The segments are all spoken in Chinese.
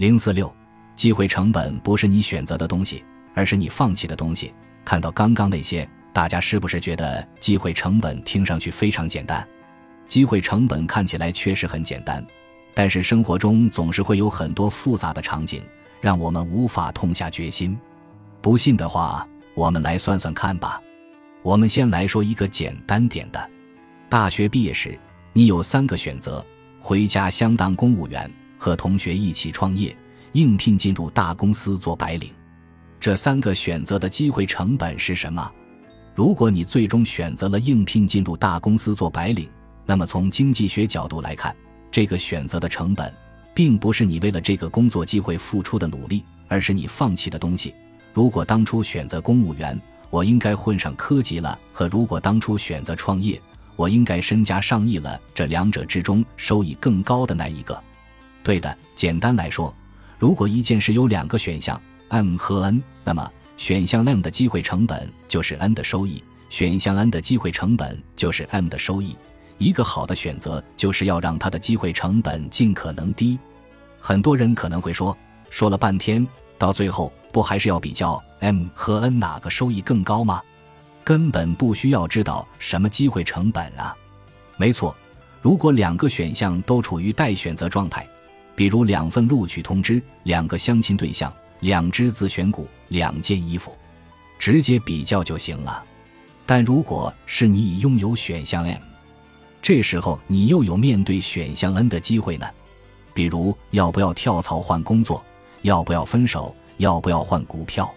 零四六，机会成本不是你选择的东西，而是你放弃的东西。看到刚刚那些，大家是不是觉得机会成本听上去非常简单？机会成本看起来确实很简单，但是生活中总是会有很多复杂的场景，让我们无法痛下决心。不信的话，我们来算算看吧。我们先来说一个简单点的：大学毕业时，你有三个选择：回家乡当公务员，和同学一起创业，应聘进入大公司做白领。这三个选择的机会成本是什么？如果你最终选择了应聘进入大公司做白领，那么从经济学角度来看，这个选择的成本，并不是你为了这个工作机会付出的努力，而是你放弃的东西。如果当初选择公务员，我应该混上科级了；和如果当初选择创业，我应该身家上亿了。这两者之中，收益更高的那一个。对的，简单来说，如果一件事有两个选项。M 和 N，那么选项 M 的机会成本就是 N 的收益，选项 N 的机会成本就是 M 的收益。一个好的选择就是要让它的机会成本尽可能低。很多人可能会说，说了半天，到最后不还是要比较 M 和 N 哪个收益更高吗？根本不需要知道什么机会成本啊。没错，如果两个选项都处于待选择状态，比如两份录取通知，两个相亲对象。两只自选股，两件衣服，直接比较就行了。但如果是你已拥有选项 M，这时候你又有面对选项 N 的机会呢？比如要不要跳槽换工作，要不要分手，要不要换股票？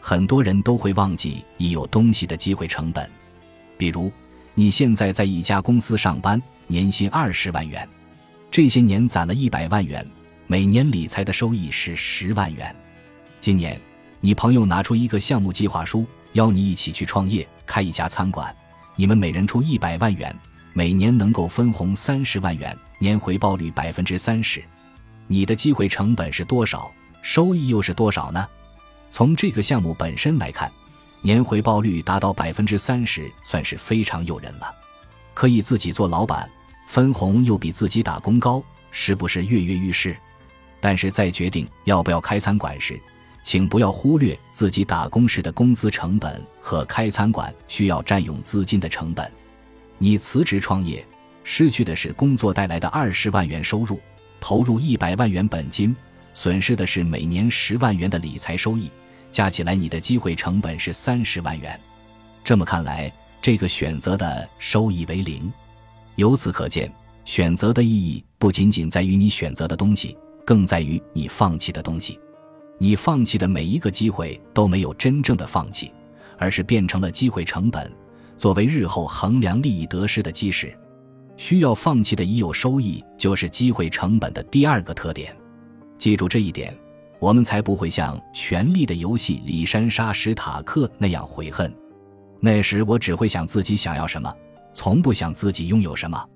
很多人都会忘记已有东西的机会成本。比如你现在在一家公司上班，年薪二十万元，这些年攒了一百万元，每年理财的收益是十万元。今年，你朋友拿出一个项目计划书，邀你一起去创业，开一家餐馆。你们每人出一百万元，每年能够分红三十万元，年回报率百分之三十。你的机会成本是多少？收益又是多少呢？从这个项目本身来看，年回报率达到百分之三十，算是非常诱人了。可以自己做老板，分红又比自己打工高，是不是跃跃欲试？但是在决定要不要开餐馆时，请不要忽略自己打工时的工资成本和开餐馆需要占用资金的成本。你辞职创业，失去的是工作带来的二十万元收入，投入一百万元本金，损失的是每年十万元的理财收益，加起来你的机会成本是三十万元。这么看来，这个选择的收益为零。由此可见，选择的意义不仅仅在于你选择的东西，更在于你放弃的东西。你放弃的每一个机会都没有真正的放弃，而是变成了机会成本，作为日后衡量利益得失的基石。需要放弃的已有收益，就是机会成本的第二个特点。记住这一点，我们才不会像《权力的游戏》里山沙·史塔克那样悔恨。那时我只会想自己想要什么，从不想自己拥有什么。